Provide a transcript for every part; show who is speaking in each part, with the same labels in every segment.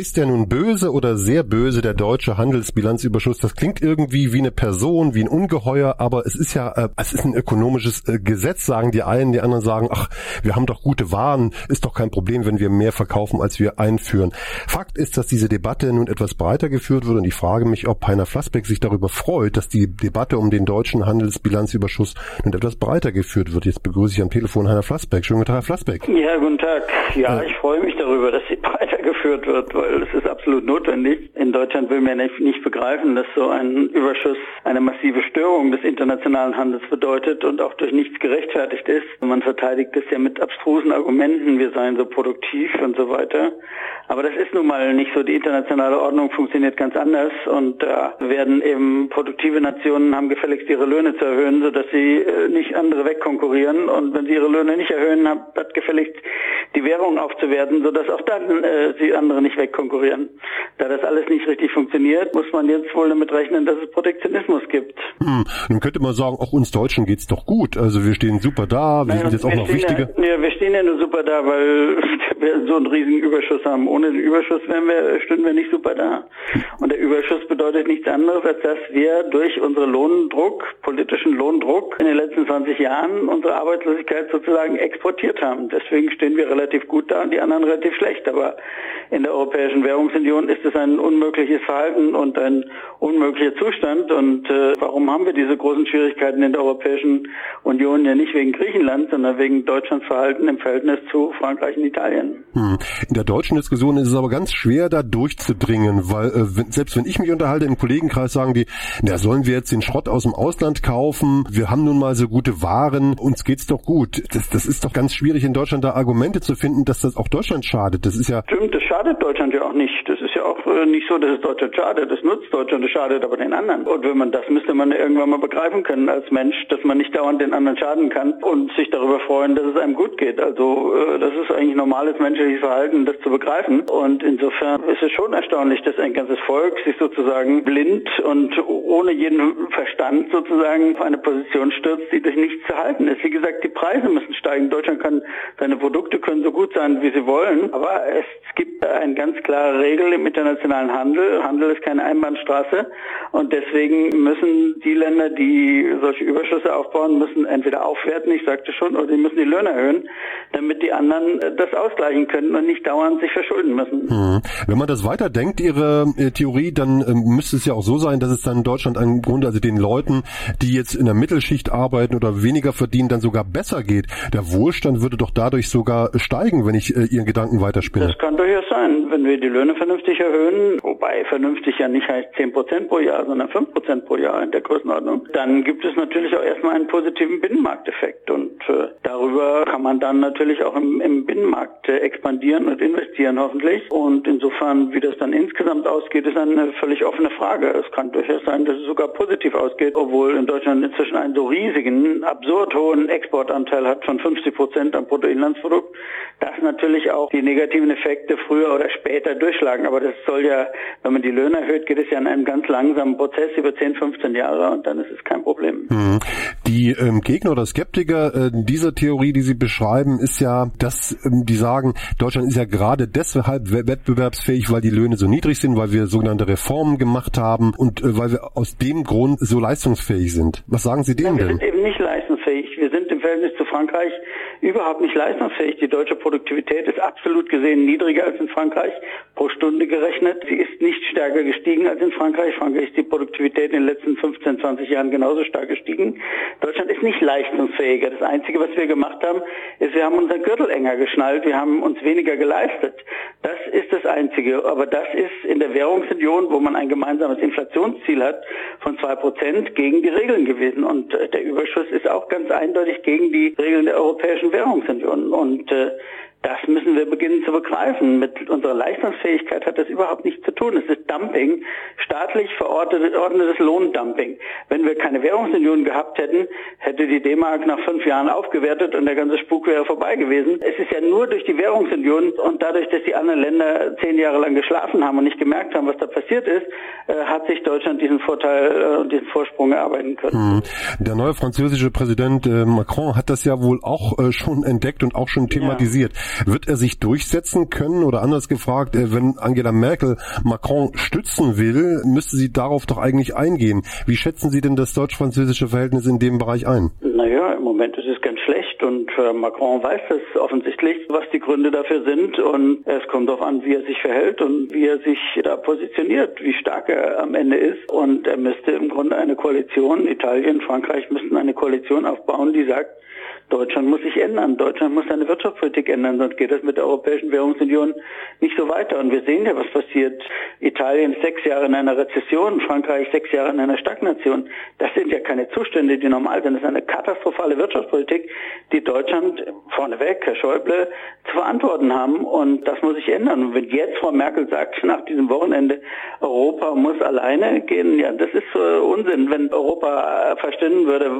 Speaker 1: Ist der nun böse oder sehr böse, der deutsche Handelsbilanzüberschuss? Das klingt irgendwie wie eine Person, wie ein Ungeheuer, aber es ist ja, äh, es ist ein ökonomisches äh, Gesetz, sagen die einen, die anderen sagen, ach, wir haben doch gute Waren, ist doch kein Problem, wenn wir mehr verkaufen, als wir einführen. Fakt ist, dass diese Debatte nun etwas breiter geführt wird und ich frage mich, ob Heiner Flassbeck sich darüber freut, dass die Debatte um den deutschen Handelsbilanzüberschuss nun etwas breiter geführt wird. Jetzt begrüße ich am Telefon Heiner Flassbeck. Schönen guten Tag, Herr Flassbeck.
Speaker 2: Ja, guten Tag. Ja, ich freue mich darüber, dass sie breiter geführt wird, weil es ist absolut notwendig. In Deutschland will man nicht begreifen, dass so ein Überschuss eine massive Störung des internationalen Handels bedeutet und auch durch nichts gerechtfertigt ist. Man verteidigt das ja mit abstrusen Argumenten, wir seien so produktiv und so weiter. Aber das ist nun mal nicht so. Die internationale Ordnung funktioniert ganz anders und da werden eben produktive Nationen haben gefälligst ihre Löhne zu erhöhen, sodass sie äh, nicht andere wegkonkurrieren. Und wenn sie ihre Löhne nicht erhöhen, hat gefälligst die Währung aufzuwerten, sodass auch dann äh, sie andere nicht wegkonkurrieren. Da das alles nicht richtig funktioniert, muss man jetzt wohl damit rechnen, dass es Protektionismus gibt.
Speaker 1: Hm, dann könnte man sagen, auch uns Deutschen geht's doch gut. Also wir stehen super da, wir naja, sind jetzt auch noch wichtiger.
Speaker 2: Ja, ja, wir stehen ja nur super da, weil wir so einen riesigen Überschuss haben. Ohne den Überschuss wären wir, stünden wir nicht super da. Und der Überschuss bedeutet nichts anderes, als dass wir durch unseren Lohndruck, politischen Lohndruck in den letzten 20 Jahren unsere Arbeitslosigkeit sozusagen exportiert haben. Deswegen stehen wir relativ gut da und die anderen relativ schlecht. Aber in der Europäischen Währungsunion ist es ein unmögliches Verhalten und ein unmöglicher Zustand. Und äh, warum haben wir diese großen Schwierigkeiten in der Europäischen Union ja nicht wegen Griechenland, sondern wegen Deutschlands Verhalten im Verhältnis zu Frankreich und Italien?
Speaker 1: Hm. In der deutschen Diskussion ist es aber ganz schwer, da durchzudringen, weil äh, selbst wenn ich mich unterhalte im Kollegenkreis, sagen die, na sollen wir jetzt den Schrott aus dem Ausland kaufen? Wir haben nun mal so gute Waren, uns geht's doch gut. Das, das ist doch ganz schwierig in Deutschland da Argumente zu finden, dass das auch Deutschland schadet. Das ist ja
Speaker 2: stimmt, das schadet Deutschland ja auch nicht. Das ist ja auch äh, nicht so, dass es Deutschland schadet. Das nutzt Deutschland, das schadet aber den anderen. Und wenn man das müsste man irgendwann mal begreifen können als Mensch, dass man nicht dauernd den anderen schaden kann und sich darüber freuen, dass es einem gut geht. Also äh, das ist eigentlich normales menschliches Verhalten, das zu begreifen. Und insofern ist es schon erstaunlich, dass ein ganzes Volk sich sozusagen blind und ohne jeden Verstand sozusagen auf eine Position stürzt, die durch nichts zu halten ist. Wie gesagt, die Preise müssen steigen. Deutschland kann, seine Produkte können so gut sein, wie sie wollen, aber es gibt eine ganz klare Regel im internationalen Handel. Handel ist keine Einbahnstraße und deswegen müssen die Länder, die solche Überschüsse aufbauen, müssen entweder aufwerten, ich sagte schon, oder sie müssen die Löhne erhöhen, damit die anderen das ausgleichen können und nicht dauernd sich verschulden müssen.
Speaker 1: Hm. Wenn man das weiterdenkt, Ihre äh, Theorie, dann äh, müsste es ja auch so sein, dass es dann in Deutschland im Grunde, also den Leuten, die jetzt in der Mittelschicht arbeiten oder weniger verdienen, dann sogar besser geht. Der Wohlstand würde doch dadurch sogar steigen, wenn ich äh, Ihren Gedanken weiterspinne.
Speaker 2: Das kann durchaus sein, wenn wir die Löhne vernünftig erhöhen, wobei vernünftig ja nicht heißt 10 Prozent pro Jahr, sondern 5 Prozent pro Jahr in der Größenordnung, dann gibt es natürlich auch erstmal einen positiven Binnenmarkteffekt und äh, darüber kann man dann natürlich auch im, im Binnenmarkt äh, expandieren und investieren hoffentlich und insofern, wie das dann insgesamt ausgeht, ist eine völlig offene Frage. Es kann durchaus sein, dass es sogar positiv ausgeht, obwohl in Deutschland inzwischen einen so riesigen, absurd hohen Exportanteil hat von 50 Prozent am Bruttoinlandsprodukt, das natürlich auch die negativen Effekte früher oder später durchschlagen. Aber das soll ja, wenn man die Löhne erhöht, geht es ja in einem ganz langsamen Prozess über 10, 15 Jahre und dann ist es kein Problem.
Speaker 1: Mhm. Die ähm, Gegner oder Skeptiker äh, dieser Theorie, die Sie beschreiben, ist ja, dass ähm, die sagen, Deutschland ist ja gerade deshalb wettbewerbsfähig, weil die Löhne so niedrig sind, weil wir sogenannte Reformen gemacht haben und äh, weil wir aus dem Grund so leistungsfähig sind. Was sagen Sie denen denn?
Speaker 2: Wir sind eben nicht leistungsfähig. Wir sind im Verhältnis zu Frankreich überhaupt nicht leistungsfähig. Die deutsche Produktivität ist absolut gesehen niedriger als in Frankreich, pro Stunde gerechnet. Sie ist nicht stärker gestiegen als in Frankreich. Frankreich ist die Produktivität in den letzten 15, 20 Jahren genauso stark gestiegen. Deutschland ist nicht leistungsfähiger. Das Einzige, was wir gemacht haben, ist, wir haben unseren Gürtel enger geschnallt. Wir haben uns weniger geleistet. Das ist das Einzige. Aber das ist in der Währungsunion, wo man ein gemeinsames Inflationsziel hat von zwei Prozent, gegen die Regeln gewesen. Und äh, der Überschuss ist auch ganz eindeutig gegen die Regeln der Europäischen Währungsunion. Und äh, das müssen wir beginnen zu begreifen. Mit unserer Leistungsfähigkeit hat das überhaupt nichts zu tun. Es ist Dumping, staatlich verordnetes Lohndumping. Wenn wir keine Währungsunion gehabt hätten, hätte die D-Mark nach fünf Jahren aufgewertet und der ganze Spuk wäre vorbei gewesen. Es ist ja nur durch die Währungsunion und dadurch, dass die anderen Länder zehn Jahre lang geschlafen haben und nicht gemerkt haben, was da passiert ist, äh, hat sich Deutschland diesen Vorteil äh, und diesen Vorsprung erarbeiten können.
Speaker 1: Hm. Der neue französische Präsident äh, Macron hat das ja wohl auch schon entdeckt und auch schon thematisiert. Ja. Wird er sich durchsetzen können oder anders gefragt, äh, wenn Angela Merkel Macron stützen will, müsste sie darauf doch eigentlich eingehen. Wie schätzen Sie denn das deutsch-französische Verhältnis in dem Bereich ein?
Speaker 2: Naja, Moment ist es ganz schlecht und äh, Macron weiß es offensichtlich, was die Gründe dafür sind und es kommt darauf an, wie er sich verhält und wie er sich da positioniert, wie stark er am Ende ist und er müsste im Grunde eine Koalition, Italien, Frankreich müssten eine Koalition aufbauen, die sagt, Deutschland muss sich ändern. Deutschland muss seine Wirtschaftspolitik ändern, sonst geht das mit der Europäischen Währungsunion nicht so weiter. Und wir sehen ja, was passiert. Italien sechs Jahre in einer Rezession, Frankreich sechs Jahre in einer Stagnation. Das sind ja keine Zustände, die normal sind. Das ist eine katastrophale Wirtschaftspolitik, die Deutschland vorneweg, Herr Schäuble, zu verantworten haben. Und das muss sich ändern. Und wenn jetzt Frau Merkel sagt, nach diesem Wochenende, Europa muss alleine gehen, ja, das ist äh, Unsinn. Wenn Europa verstehen würde,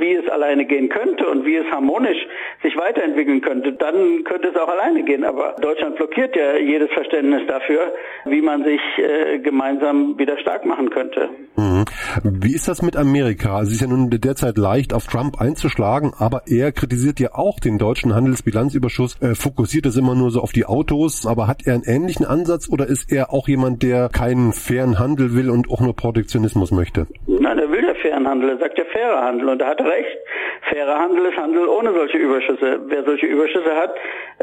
Speaker 2: wie es alleine gehen könnte und wie es harmonisch sich weiterentwickeln könnte, dann könnte es auch alleine gehen. Aber Deutschland blockiert ja jedes Verständnis dafür, wie man sich äh, gemeinsam wieder stark machen könnte.
Speaker 1: Mhm. Wie ist das mit Amerika? Es ist ja nun derzeit leicht, auf Trump einzuschlagen, aber er kritisiert ja auch den deutschen Handelsbilanzüberschuss, äh, fokussiert es immer nur so auf die Autos, aber hat er einen ähnlichen Ansatz oder ist er auch jemand, der keinen fairen Handel will und auch nur Protektionismus möchte?
Speaker 2: Nein, er will fairen Handel, er sagt ja fairer Handel und er hat recht. Fairer Handel ist Handel ohne solche Überschüsse. Wer solche Überschüsse hat,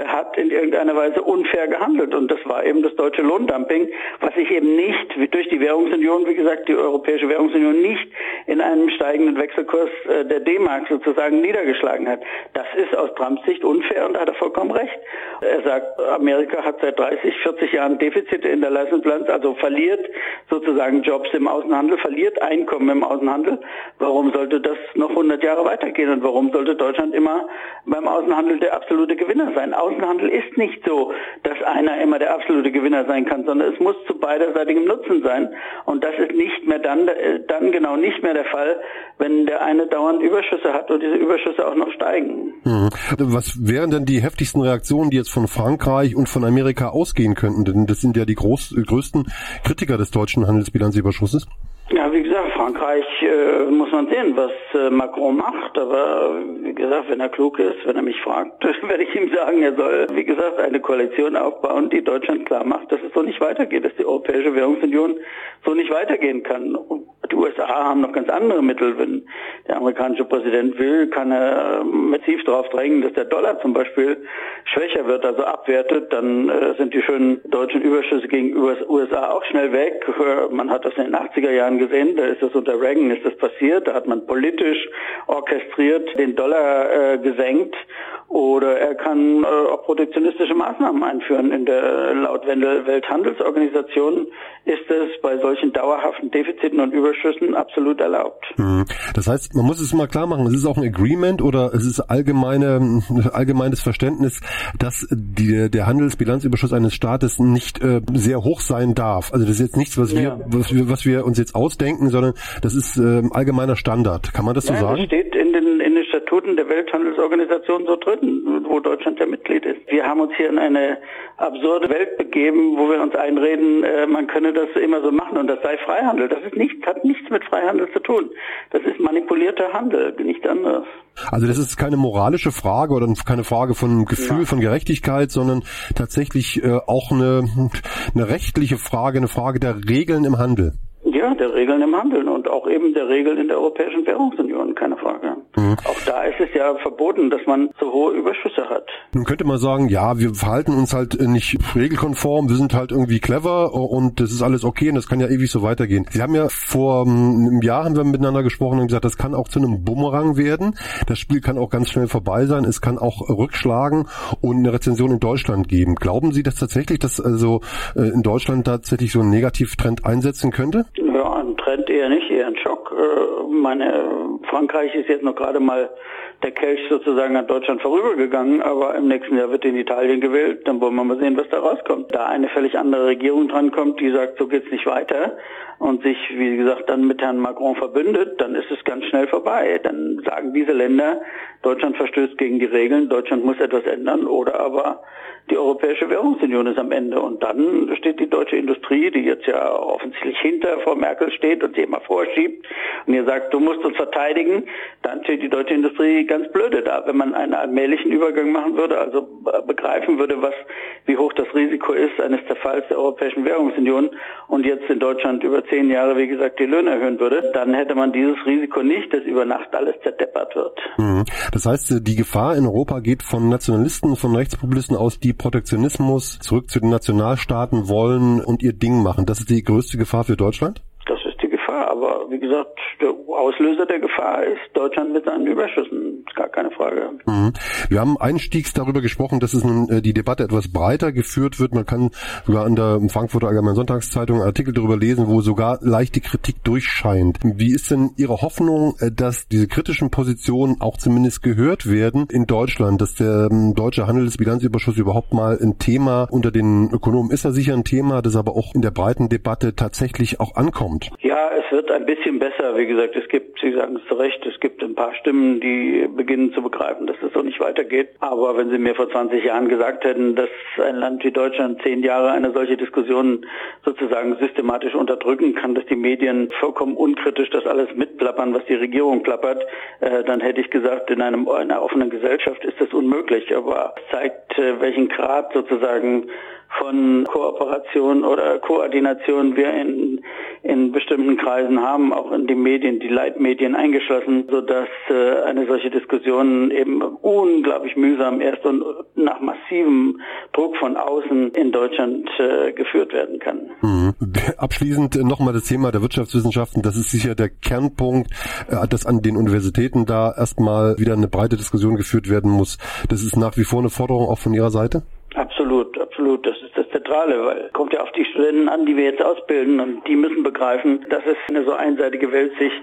Speaker 2: hat in irgendeiner Weise unfair gehandelt. Und das war eben das deutsche Lohndumping, was sich eben nicht durch die Währungsunion, wie gesagt, die Europäische Währungsunion nicht in einem steigenden Wechselkurs äh, der D-Mark sozusagen niedergeschlagen hat. Das ist aus Trumps Sicht unfair und da hat er vollkommen recht. Er sagt, Amerika hat seit 30, 40 Jahren Defizite in der Leistungsbilanz, also verliert sozusagen Jobs im Außenhandel, verliert Einkommen im Außenhandel. Warum sollte das noch 100 Jahre weitergehen und warum sollte Deutschland immer beim Außenhandel der absolute Gewinner sein? Außenhandel ist nicht so, dass einer immer der absolute Gewinner sein kann, sondern es muss zu beiderseitigem Nutzen sein. Und das ist nicht mehr dann, äh, dann genau nicht mehr der Fall, wenn der eine dauernd Überschüsse hat und diese Überschüsse auch noch steigen.
Speaker 1: Mhm. Was wären denn die heftigsten Reaktionen, die jetzt von Frankreich und von Amerika ausgehen könnten? Denn das sind ja die groß, größten Kritiker des deutschen Handelsbilanzüberschusses.
Speaker 2: Ja, wie gesagt, Frankreich äh, muss man sehen, was äh, Macron macht. Aber wie gesagt, wenn er klug ist, wenn er mich fragt, werde ich ihm sagen, er soll, wie gesagt, eine Koalition aufbauen, die Deutschland klar macht, dass es so nicht weitergeht, dass die Europäische Währungsunion so nicht weitergehen kann. Und die USA haben noch ganz andere Mittel. Wenn der amerikanische Präsident will, kann er massiv darauf drängen, dass der Dollar zum Beispiel schwächer wird, also abwertet. Dann äh, sind die schönen deutschen Überschüsse gegenüber USA auch schnell weg. Man hat das in den 80er Jahren gesehen. Da ist das unter Reagan ist das passiert. Da hat man politisch orchestriert den Dollar äh, gesenkt oder er kann äh, auch protektionistische Maßnahmen einführen. In der laut Welthandelsorganisation ist es bei solchen dauerhaften Defiziten und Überschüssen absolut erlaubt.
Speaker 1: Mhm. Das heißt, man muss es mal klar machen, es ist auch ein Agreement oder es ist allgemeine, allgemeines Verständnis, dass die, der Handelsbilanzüberschuss eines Staates nicht äh, sehr hoch sein darf. Also das ist jetzt nichts, was ja. wir, was wir, was wir uns jetzt ausdenken, sondern das ist äh, allgemeiner Standard. Kann man das so
Speaker 2: ja,
Speaker 1: sagen?
Speaker 2: Das steht in den, in den Statuten der Welthandelsorganisation so drin, wo Deutschland ja Mitglied ist. Wir haben uns hier in eine absurde Welt begeben, wo wir uns einreden, äh, man könne das immer so machen und das sei Freihandel. Das ist nicht, hat nichts mit Freihandel zu tun. Das ist manipulierter Handel, nichts anderes.
Speaker 1: Also das ist keine moralische Frage oder keine Frage von Gefühl ja. von Gerechtigkeit, sondern tatsächlich äh, auch eine, eine rechtliche Frage, eine Frage der Regeln im Handel.
Speaker 2: Ja, der Regeln im Handeln und auch eben der Regeln in der Europäischen Währungsunion, keine Frage. Mhm. Auch da ist es ja verboten, dass man so hohe Überschüsse hat.
Speaker 1: Nun könnte man sagen, ja, wir verhalten uns halt nicht regelkonform, wir sind halt irgendwie clever und das ist alles okay und das kann ja ewig so weitergehen. Sie haben ja vor ähm, einem Jahr haben wir miteinander gesprochen und gesagt, das kann auch zu einem Bumerang werden. Das Spiel kann auch ganz schnell vorbei sein, es kann auch rückschlagen und eine Rezension in Deutschland geben. Glauben Sie das tatsächlich, dass also äh, in Deutschland tatsächlich so ein Negativtrend einsetzen könnte?
Speaker 2: Trend eher nicht, eher ein Schock. Äh, meine, Frankreich ist jetzt noch gerade mal der Kelch sozusagen an Deutschland vorübergegangen, aber im nächsten Jahr wird in Italien gewählt, dann wollen wir mal sehen, was da rauskommt. Da eine völlig andere Regierung drankommt, die sagt, so geht's nicht weiter und sich, wie gesagt, dann mit Herrn Macron verbündet, dann ist es ganz schnell vorbei. Dann sagen diese Länder, Deutschland verstößt gegen die Regeln, Deutschland muss etwas ändern oder aber die Europäische Währungsunion ist am Ende. Und dann steht die deutsche Industrie, die jetzt ja offensichtlich hinter Frau Merkel steht und sie immer vorschiebt und ihr sagt, du musst uns verteidigen, beteiligen, dann steht die deutsche Industrie ganz blöde da. Wenn man einen allmählichen Übergang machen würde, also begreifen würde, was, wie hoch das Risiko ist eines Zerfalls der Europäischen Währungsunion und jetzt in Deutschland über zehn Jahre, wie gesagt, die Löhne erhöhen würde, dann hätte man dieses Risiko nicht, dass über Nacht alles zerdeppert wird.
Speaker 1: Mhm. Das heißt, die Gefahr in Europa geht von Nationalisten, von Rechtspopulisten aus, die Protektionismus zurück zu den Nationalstaaten wollen und ihr Ding machen. Das ist die größte Gefahr für Deutschland?
Speaker 2: Gefahr, aber wie gesagt, der Auslöser der Gefahr ist Deutschland mit seinen Überschüssen. Ist gar keine Frage.
Speaker 1: Mhm. Wir haben einstiegs darüber gesprochen, dass es nun äh, die Debatte etwas breiter geführt wird. Man kann sogar an der Frankfurter Allgemeinen Sonntagszeitung einen Artikel darüber lesen, wo sogar leichte Kritik durchscheint. Wie ist denn Ihre Hoffnung, äh, dass diese kritischen Positionen auch zumindest gehört werden in Deutschland, dass der ähm, deutsche Handelsbilanzüberschuss überhaupt mal ein Thema unter den Ökonomen ist er sicher ein Thema, das aber auch in der breiten Debatte tatsächlich auch ankommt?
Speaker 2: Ja, es wird ein bisschen besser. Wie gesagt, es gibt, Sie sagen es zu Recht, es gibt ein paar Stimmen, die beginnen zu begreifen, dass es so nicht weitergeht. Aber wenn Sie mir vor 20 Jahren gesagt hätten, dass ein Land wie Deutschland zehn Jahre eine solche Diskussion sozusagen systematisch unterdrücken kann, dass die Medien vollkommen unkritisch das alles mitplappern, was die Regierung plappert, äh, dann hätte ich gesagt, in einem, einer offenen Gesellschaft ist das unmöglich. Aber es zeigt, äh, welchen Grad sozusagen von Kooperation oder Koordination wir in, in bestimmten Kreisen haben, auch in die Medien, die Leitmedien eingeschlossen, sodass äh, eine solche Diskussion eben unglaublich mühsam erst und nach massivem Druck von außen in Deutschland äh, geführt werden kann.
Speaker 1: Mhm. Abschließend nochmal das Thema der Wirtschaftswissenschaften. Das ist sicher der Kernpunkt, äh, dass an den Universitäten da erstmal wieder eine breite Diskussion geführt werden muss. Das ist nach wie vor eine Forderung auch von Ihrer Seite?
Speaker 2: Absolut, absolut. Das ist das Zentrale, weil kommt ja auf die Studenten an, die wir jetzt ausbilden und die müssen begreifen, dass es eine so einseitige Weltsicht,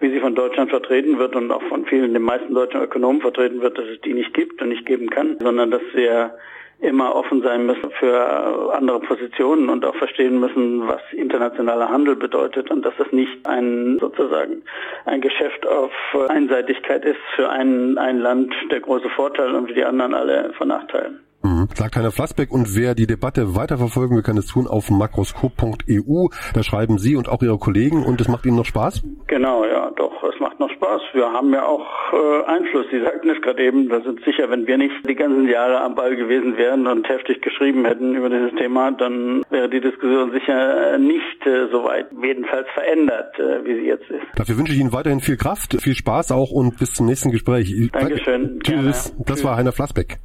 Speaker 2: wie sie von Deutschland vertreten wird und auch von vielen, den meisten deutschen Ökonomen vertreten wird, dass es die nicht gibt und nicht geben kann, sondern dass wir immer offen sein müssen für andere Positionen und auch verstehen müssen, was internationaler Handel bedeutet und dass es nicht ein sozusagen ein Geschäft auf Einseitigkeit ist für ein, ein Land der große Vorteil und für die anderen alle von Nachteilen.
Speaker 1: Mhm. Sagt Heiner Flassbeck und wer die Debatte weiterverfolgen will, kann es tun auf makroskop.eu. Da schreiben Sie und auch Ihre Kollegen und es macht Ihnen noch Spaß?
Speaker 2: Genau, ja, doch, es macht noch Spaß. Wir haben ja auch äh, Einfluss. Sie sagten es gerade eben, da sind sicher, wenn wir nicht die ganzen Jahre am Ball gewesen wären und heftig geschrieben hätten über dieses Thema, dann wäre die Diskussion sicher nicht äh, so weit, jedenfalls verändert, äh, wie sie jetzt ist.
Speaker 1: Dafür wünsche ich Ihnen weiterhin viel Kraft, viel Spaß auch und bis zum nächsten Gespräch.
Speaker 2: Dankeschön.
Speaker 1: Tschüss. Gerne. Das war Heiner Flassbeck.